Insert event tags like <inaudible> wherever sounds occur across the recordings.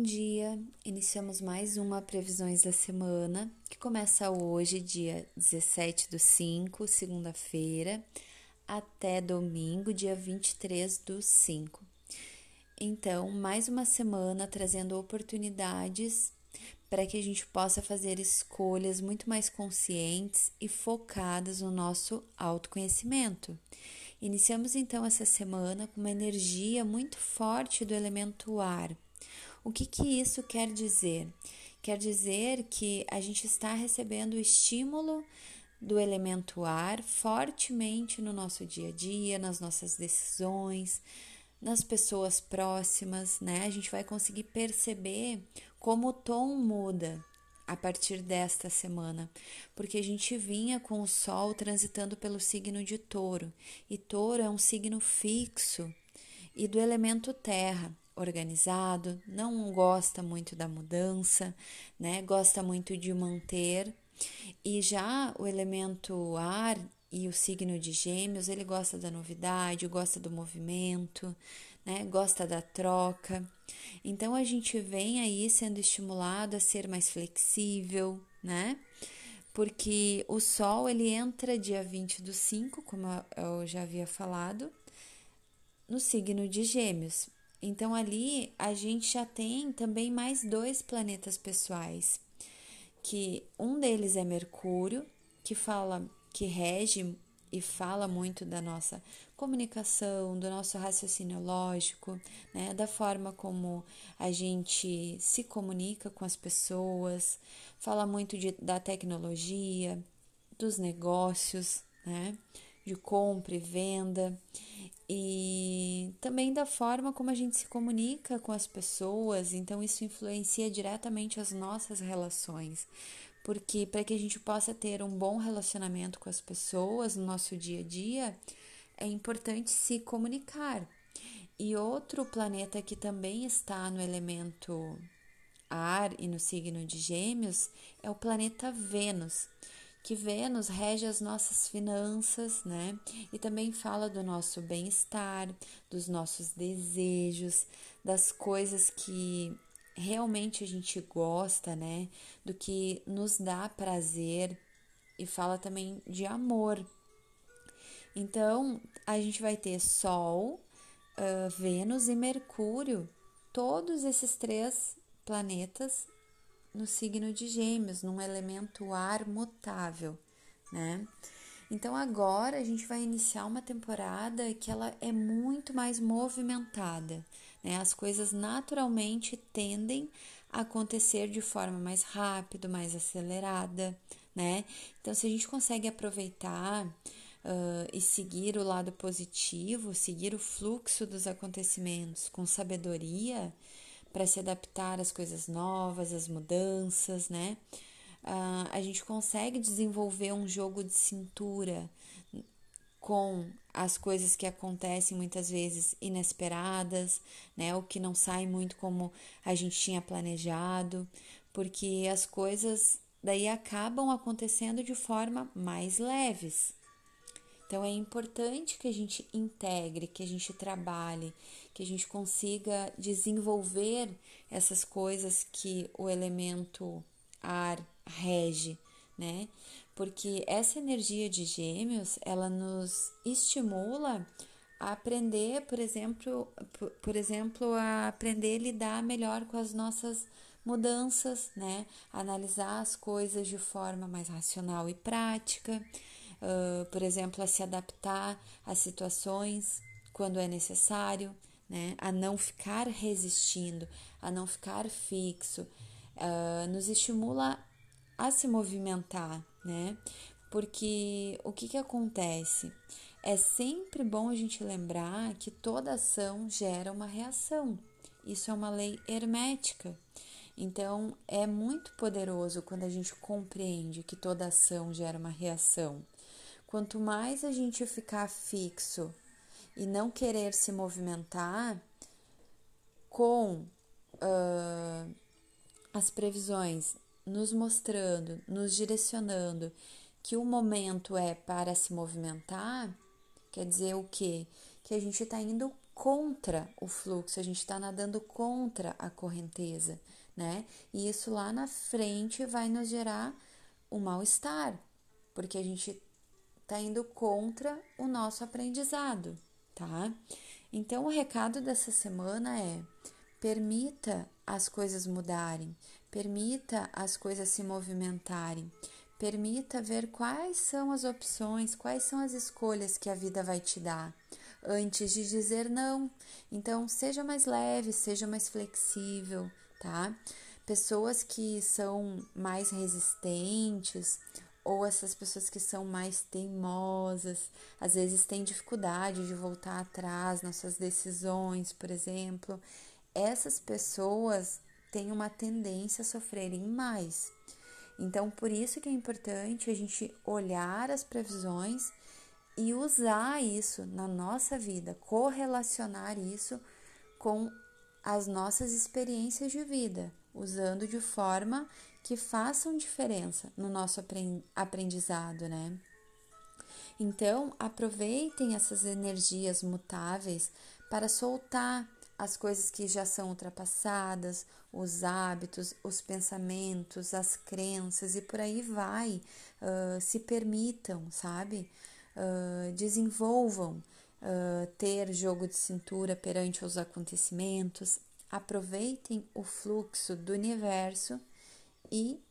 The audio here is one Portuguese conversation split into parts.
Bom dia! Iniciamos mais uma Previsões da Semana, que começa hoje, dia 17 do 5, segunda-feira, até domingo, dia 23 do 5. Então, mais uma semana trazendo oportunidades para que a gente possa fazer escolhas muito mais conscientes e focadas no nosso autoconhecimento. Iniciamos então essa semana com uma energia muito forte do elemento ar. O que, que isso quer dizer? Quer dizer que a gente está recebendo o estímulo do elemento ar fortemente no nosso dia a dia, nas nossas decisões, nas pessoas próximas, né? A gente vai conseguir perceber como o tom muda a partir desta semana, porque a gente vinha com o Sol transitando pelo signo de Touro, e Touro é um signo fixo e do elemento Terra, organizado, não gosta muito da mudança, né? Gosta muito de manter. E já o elemento ar e o signo de Gêmeos, ele gosta da novidade, gosta do movimento, né? Gosta da troca. Então a gente vem aí sendo estimulado a ser mais flexível, né? Porque o Sol ele entra dia 20 do 5, como eu já havia falado, no signo de Gêmeos. Então ali a gente já tem também mais dois planetas pessoais, que um deles é Mercúrio, que fala que rege e fala muito da nossa comunicação, do nosso raciocínio lógico, né, da forma como a gente se comunica com as pessoas, fala muito de, da tecnologia, dos negócios, né, de compra e venda. E também da forma como a gente se comunica com as pessoas, então isso influencia diretamente as nossas relações. Porque para que a gente possa ter um bom relacionamento com as pessoas no nosso dia a dia, é importante se comunicar. E outro planeta que também está no elemento ar e no signo de Gêmeos é o planeta Vênus, que Vênus rege as nossas finanças, né? E também fala do nosso bem-estar, dos nossos desejos, das coisas que realmente a gente gosta, né? Do que nos dá prazer e fala também de amor. Então, a gente vai ter Sol, uh, Vênus e Mercúrio, todos esses três planetas no signo de Gêmeos, num elemento ar mutável, né? Então agora a gente vai iniciar uma temporada que ela é muito mais movimentada, né? As coisas naturalmente tendem a acontecer de forma mais rápida, mais acelerada, né? Então se a gente consegue aproveitar uh, e seguir o lado positivo, seguir o fluxo dos acontecimentos com sabedoria para se adaptar às coisas novas, às mudanças, né? uh, a gente consegue desenvolver um jogo de cintura com as coisas que acontecem muitas vezes inesperadas, né? O que não sai muito como a gente tinha planejado, porque as coisas daí acabam acontecendo de forma mais leves. Então é importante que a gente integre, que a gente trabalhe, que a gente consiga desenvolver essas coisas que o elemento ar rege, né? Porque essa energia de gêmeos, ela nos estimula a aprender, por exemplo, por, exemplo, a aprender a lidar melhor com as nossas mudanças, né? Analisar as coisas de forma mais racional e prática, uh, por exemplo, a se adaptar às situações quando é necessário, né? A não ficar resistindo, a não ficar fixo, uh, nos estimula a se movimentar, né? Porque o que, que acontece? É sempre bom a gente lembrar que toda ação gera uma reação. Isso é uma lei hermética. Então, é muito poderoso quando a gente compreende que toda ação gera uma reação. Quanto mais a gente ficar fixo e não querer se movimentar, com uh, as previsões nos mostrando, nos direcionando que o momento é para se movimentar, quer dizer o quê? Que a gente está indo contra o fluxo, a gente está nadando contra a correnteza, né? E isso lá na frente vai nos gerar o um mal-estar, porque a gente está indo contra o nosso aprendizado, tá? Então, o recado dessa semana é: permita as coisas mudarem, permita as coisas se movimentarem, permita ver quais são as opções, quais são as escolhas que a vida vai te dar antes de dizer não. Então, seja mais leve, seja mais flexível, tá? Pessoas que são mais resistentes ou essas pessoas que são mais teimosas, às vezes têm dificuldade de voltar atrás nas suas decisões, por exemplo. Essas pessoas têm uma tendência a sofrerem mais. Então, por isso que é importante a gente olhar as previsões e usar isso na nossa vida, correlacionar isso com as nossas experiências de vida, usando de forma que façam diferença no nosso aprendizado, né? Então, aproveitem essas energias mutáveis para soltar as coisas que já são ultrapassadas, os hábitos, os pensamentos, as crenças e por aí vai. Uh, se permitam, sabe? uh, desenvolvam uh, ter jogo de cintura perante os acontecimentos, aproveitem o fluxo do universo e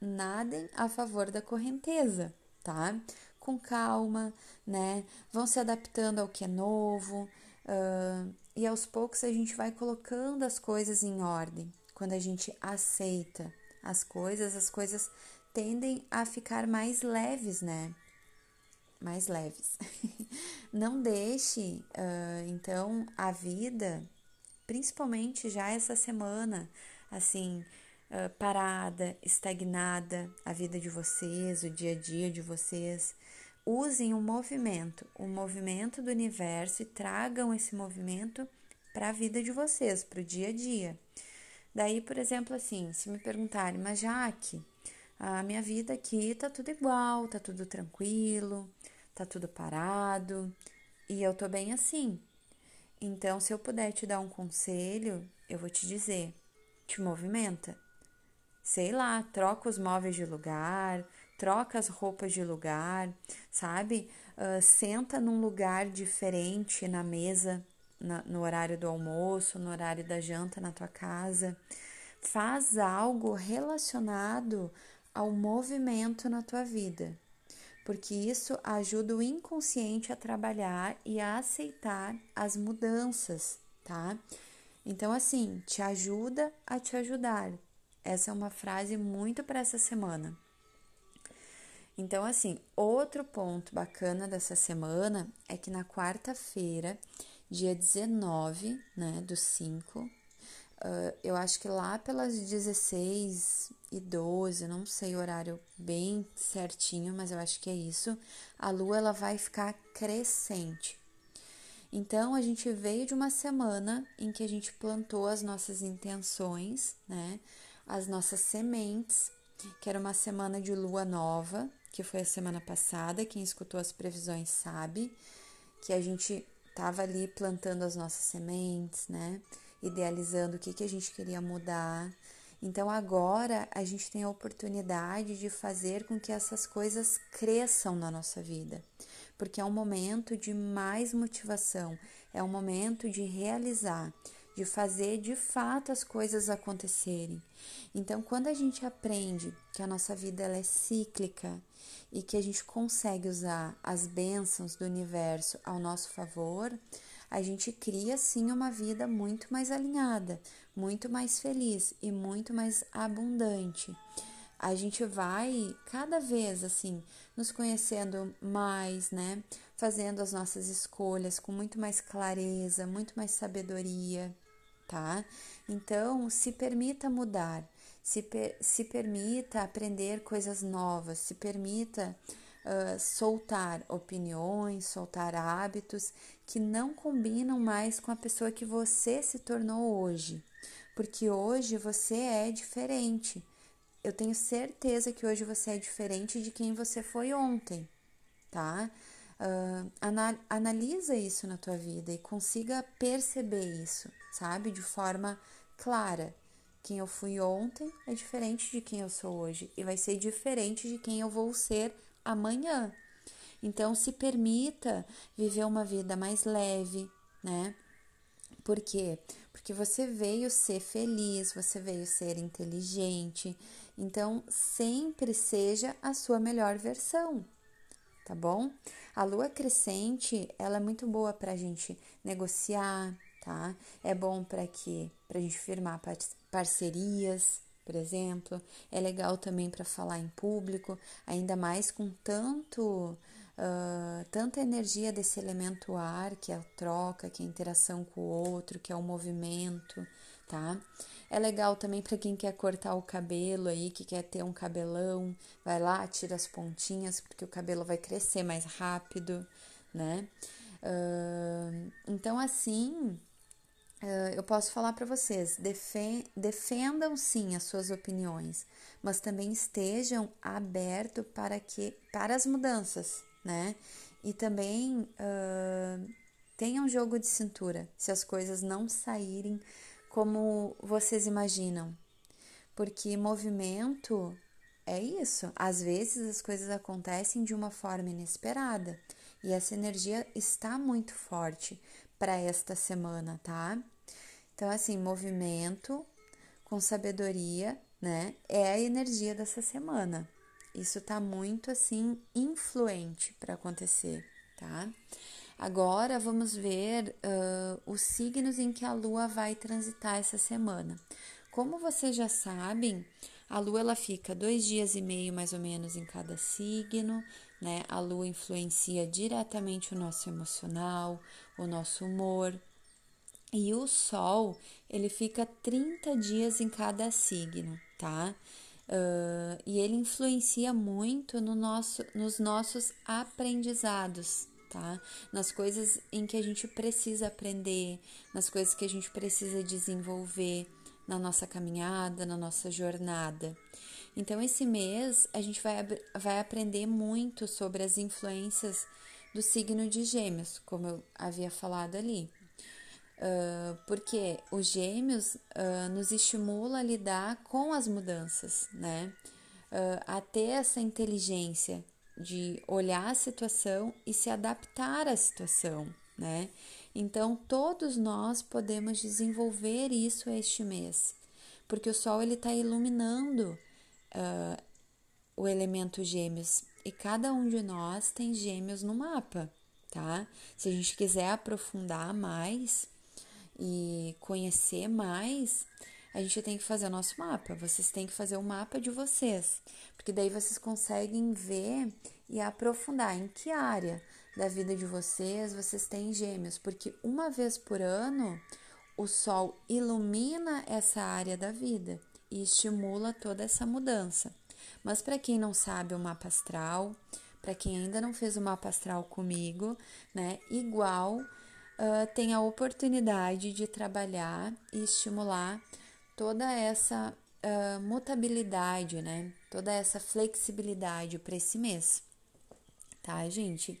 nadem a favor da correnteza, tá? Com calma, né? Vão se adaptando ao que é novo uh, e aos poucos a gente vai colocando as coisas em ordem. Quando a gente aceita as coisas, as coisas tendem a ficar mais leves, né? Mais leves. <laughs> Não deixe, uh, então, a vida, principalmente já essa semana, assim, uh, parada, estagnada, a vida de vocês, o dia a dia de vocês. Usem o movimento, o movimento do universo e tragam esse movimento para a vida de vocês, para o dia a dia. Daí, por exemplo, assim, se me perguntarem, mas Jaque, a minha vida aqui tá tudo igual, tá tudo tranquilo, tá tudo parado e eu tô bem assim. Então, se eu puder te dar um conselho, eu vou te dizer: te movimenta. Sei lá, troca os móveis de lugar, troca as roupas de lugar, sabe? Uh, senta num lugar diferente na mesa, na, no horário do almoço, no horário da janta na tua casa. Faz algo relacionado ao movimento na tua vida, porque isso ajuda o inconsciente a trabalhar e a aceitar as mudanças, tá? Então, assim, te ajuda a te ajudar. Essa é uma frase muito para essa semana. Então, assim, outro ponto bacana dessa semana é que na quarta-feira, dia 19, né, do 5, Uh, eu acho que lá pelas 16 e 12, não sei o horário bem certinho, mas eu acho que é isso. A lua ela vai ficar crescente. Então a gente veio de uma semana em que a gente plantou as nossas intenções, né? As nossas sementes, que era uma semana de lua nova, que foi a semana passada. Quem escutou as previsões sabe que a gente tava ali plantando as nossas sementes, né? Idealizando o que, que a gente queria mudar. Então agora a gente tem a oportunidade de fazer com que essas coisas cresçam na nossa vida, porque é um momento de mais motivação, é um momento de realizar, de fazer de fato as coisas acontecerem. Então, quando a gente aprende que a nossa vida ela é cíclica e que a gente consegue usar as bênçãos do universo ao nosso favor, a gente cria sim uma vida muito mais alinhada, muito mais feliz e muito mais abundante. A gente vai cada vez assim nos conhecendo mais, né? Fazendo as nossas escolhas com muito mais clareza, muito mais sabedoria, tá? Então, se permita mudar, se, per se permita aprender coisas novas, se permita soltar opiniões, soltar hábitos que não combinam mais com a pessoa que você se tornou hoje. Porque hoje você é diferente. Eu tenho certeza que hoje você é diferente de quem você foi ontem, tá? Uh, analisa isso na tua vida e consiga perceber isso, sabe? De forma clara. Quem eu fui ontem é diferente de quem eu sou hoje e vai ser diferente de quem eu vou ser amanhã. Então, se permita viver uma vida mais leve, né? Por quê? Porque você veio ser feliz, você veio ser inteligente. Então, sempre seja a sua melhor versão, tá bom? A lua crescente, ela é muito boa para a gente negociar, tá? É bom para que para a gente firmar parcerias, por exemplo. É legal também para falar em público, ainda mais com tanto uh, tanta energia desse elemento ar, que é a troca, que é a interação com o outro, que é o movimento, tá? É legal também para quem quer cortar o cabelo aí, que quer ter um cabelão, vai lá, tira as pontinhas, porque o cabelo vai crescer mais rápido, né? Uh, então, assim, uh, eu posso falar para vocês: defendam sim as suas opiniões, mas também estejam abertos para, que, para as mudanças, né? E também uh, tenham jogo de cintura se as coisas não saírem como vocês imaginam. Porque movimento é isso. Às vezes as coisas acontecem de uma forma inesperada e essa energia está muito forte para esta semana, tá? Então, assim, movimento com sabedoria, né? É a energia dessa semana. Isso tá muito assim influente para acontecer, tá? Agora vamos ver uh, os signos em que a Lua vai transitar essa semana. Como vocês já sabem, a Lua ela fica dois dias e meio mais ou menos em cada signo, né? A Lua influencia diretamente o nosso emocional, o nosso humor. E o Sol ele fica 30 dias em cada signo, tá? Uh, e ele influencia muito no nosso, nos nossos aprendizados, tá? Nas coisas em que a gente precisa aprender, nas coisas que a gente precisa desenvolver na nossa caminhada, na nossa jornada. Então, esse mês a gente vai, vai aprender muito sobre as influências do signo de Gêmeos, como eu havia falado ali. Uh, porque os Gêmeos uh, nos estimula a lidar com as mudanças, né? Uh, a ter essa inteligência de olhar a situação e se adaptar à situação, né? Então, todos nós podemos desenvolver isso este mês, porque o Sol ele está iluminando uh, o elemento Gêmeos e cada um de nós tem Gêmeos no mapa, tá? Se a gente quiser aprofundar mais e conhecer mais, a gente tem que fazer o nosso mapa. Vocês têm que fazer o mapa de vocês, porque daí vocês conseguem ver e aprofundar em que área da vida de vocês vocês têm gêmeos, porque uma vez por ano o sol ilumina essa área da vida e estimula toda essa mudança. Mas para quem não sabe o mapa astral, para quem ainda não fez o mapa astral comigo, né, igual uh, tem a oportunidade de trabalhar e estimular toda essa uh, mutabilidade, né? Toda essa flexibilidade para esse mês, tá, gente?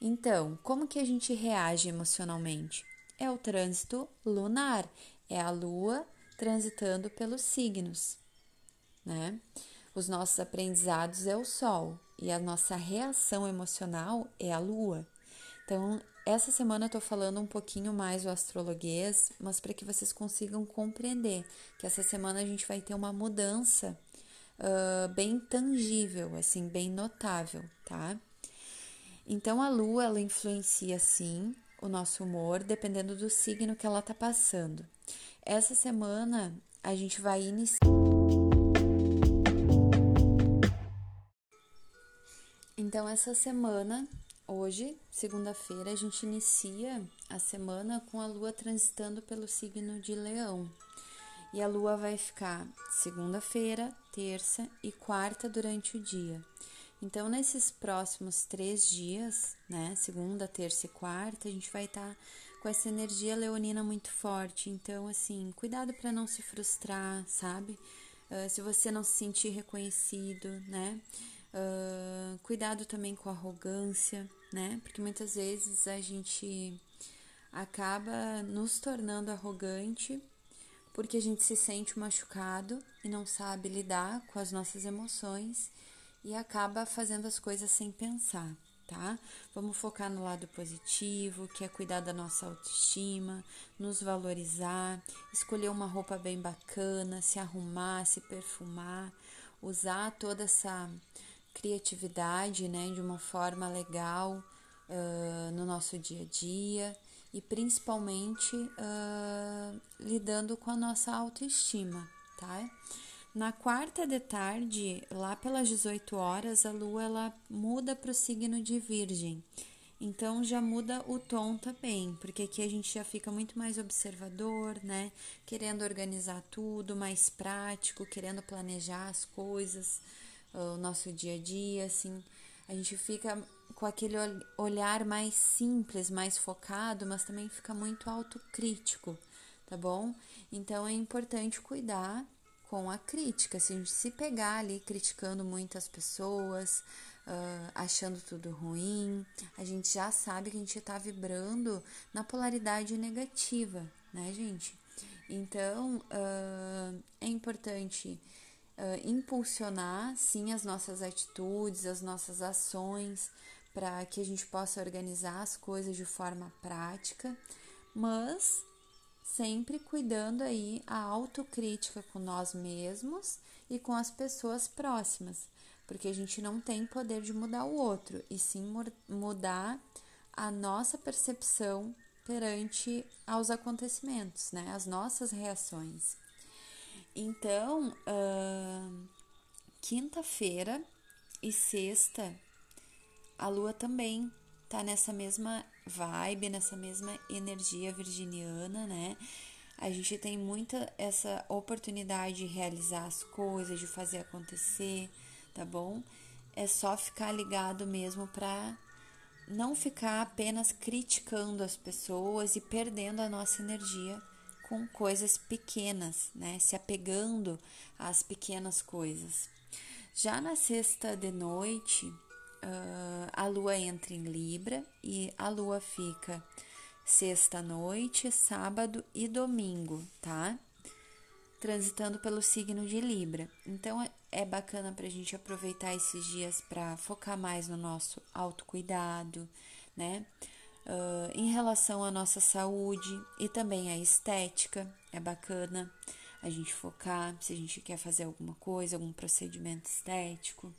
Então, como que a gente reage emocionalmente? É o trânsito lunar, é a lua transitando pelos signos, né? Os nossos aprendizados é o sol e a nossa reação emocional é a lua. Então, essa semana eu tô falando um pouquinho mais o astrologuês, mas para que vocês consigam compreender que essa semana a gente vai ter uma mudança uh, bem tangível, assim, bem notável, tá? Então a lua ela influencia sim o nosso humor, dependendo do signo que ela tá passando. Essa semana a gente vai iniciar. Então, essa semana Hoje, segunda-feira, a gente inicia a semana com a lua transitando pelo signo de Leão. E a lua vai ficar segunda-feira, terça e quarta durante o dia. Então, nesses próximos três dias, né, segunda, terça e quarta, a gente vai estar tá com essa energia leonina muito forte. Então, assim, cuidado para não se frustrar, sabe? Uh, se você não se sentir reconhecido, né? Uh, cuidado também com a arrogância, né? Porque muitas vezes a gente acaba nos tornando arrogante porque a gente se sente machucado e não sabe lidar com as nossas emoções e acaba fazendo as coisas sem pensar, tá? Vamos focar no lado positivo, que é cuidar da nossa autoestima, nos valorizar, escolher uma roupa bem bacana, se arrumar, se perfumar, usar toda essa criatividade, né, de uma forma legal uh, no nosso dia a dia e principalmente uh, lidando com a nossa autoestima, tá? Na quarta de tarde, lá pelas 18 horas, a lua ela muda para o signo de Virgem. Então já muda o tom também, porque aqui a gente já fica muito mais observador, né? Querendo organizar tudo, mais prático, querendo planejar as coisas, o nosso dia a dia, assim. A gente fica com aquele olhar mais simples, mais focado, mas também fica muito autocrítico, tá bom? Então é importante cuidar com a crítica. Se a gente se pegar ali criticando muitas pessoas, uh, achando tudo ruim, a gente já sabe que a gente está vibrando na polaridade negativa, né, gente? Então uh, é importante uh, impulsionar sim as nossas atitudes, as nossas ações, para que a gente possa organizar as coisas de forma prática, mas sempre cuidando aí a autocrítica com nós mesmos e com as pessoas próximas, porque a gente não tem poder de mudar o outro, e sim mudar a nossa percepção perante aos acontecimentos, né? As nossas reações. Então, uh, quinta-feira e sexta a lua também tá nessa mesma vibe, nessa mesma energia virginiana, né? A gente tem muita essa oportunidade de realizar as coisas, de fazer acontecer, tá bom? É só ficar ligado mesmo para não ficar apenas criticando as pessoas e perdendo a nossa energia com coisas pequenas, né? Se apegando às pequenas coisas. Já na sexta de noite, uh, a lua entra em Libra e a lua fica sexta-noite, sábado e domingo, tá? Transitando pelo signo de Libra. Então é bacana para a gente aproveitar esses dias para focar mais no nosso autocuidado, né? Uh, em relação à nossa saúde e também à estética, é bacana a gente focar se a gente quer fazer alguma coisa, algum procedimento estético.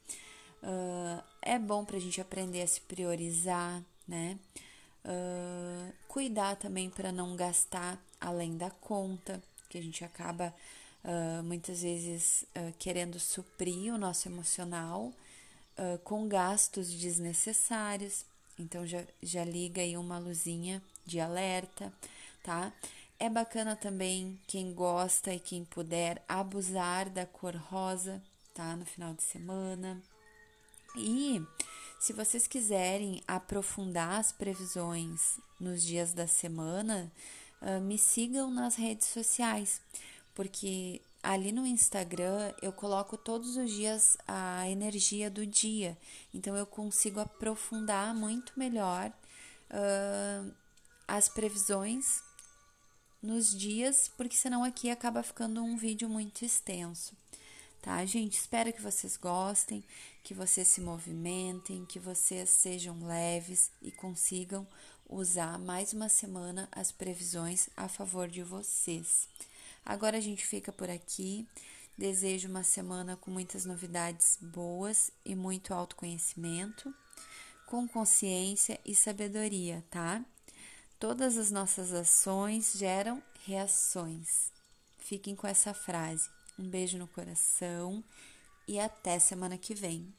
Uh, é bom para a gente aprender a se priorizar, né? Uh, cuidar também para não gastar além da conta, que a gente acaba uh, muitas vezes querendo suprir o nosso emocional com gastos desnecessários. Então já, já liga aí uma luzinha de alerta, tá? É bacana também quem gosta e quem puder abusar da cor rosa, tá? No final de semana. E se vocês quiserem aprofundar as previsões nos dias da semana, uh, me sigam nas redes sociais, porque ali no Instagram eu coloco todos os dias a energia do dia, então eu consigo aprofundar muito melhor uh, as previsões nos dias, porque senão aqui acaba ficando um vídeo muito extenso tá, gente? Espero que vocês gostem, que vocês se movimentem, que vocês sejam leves e consigam usar mais uma semana as previsões a favor de vocês. Agora a gente fica por aqui. Desejo uma semana com muitas novidades boas e muito autoconhecimento, com consciência e sabedoria, tá? Todas as nossas ações geram reações. Fiquem com essa frase. Um beijo no coração e até semana que vem.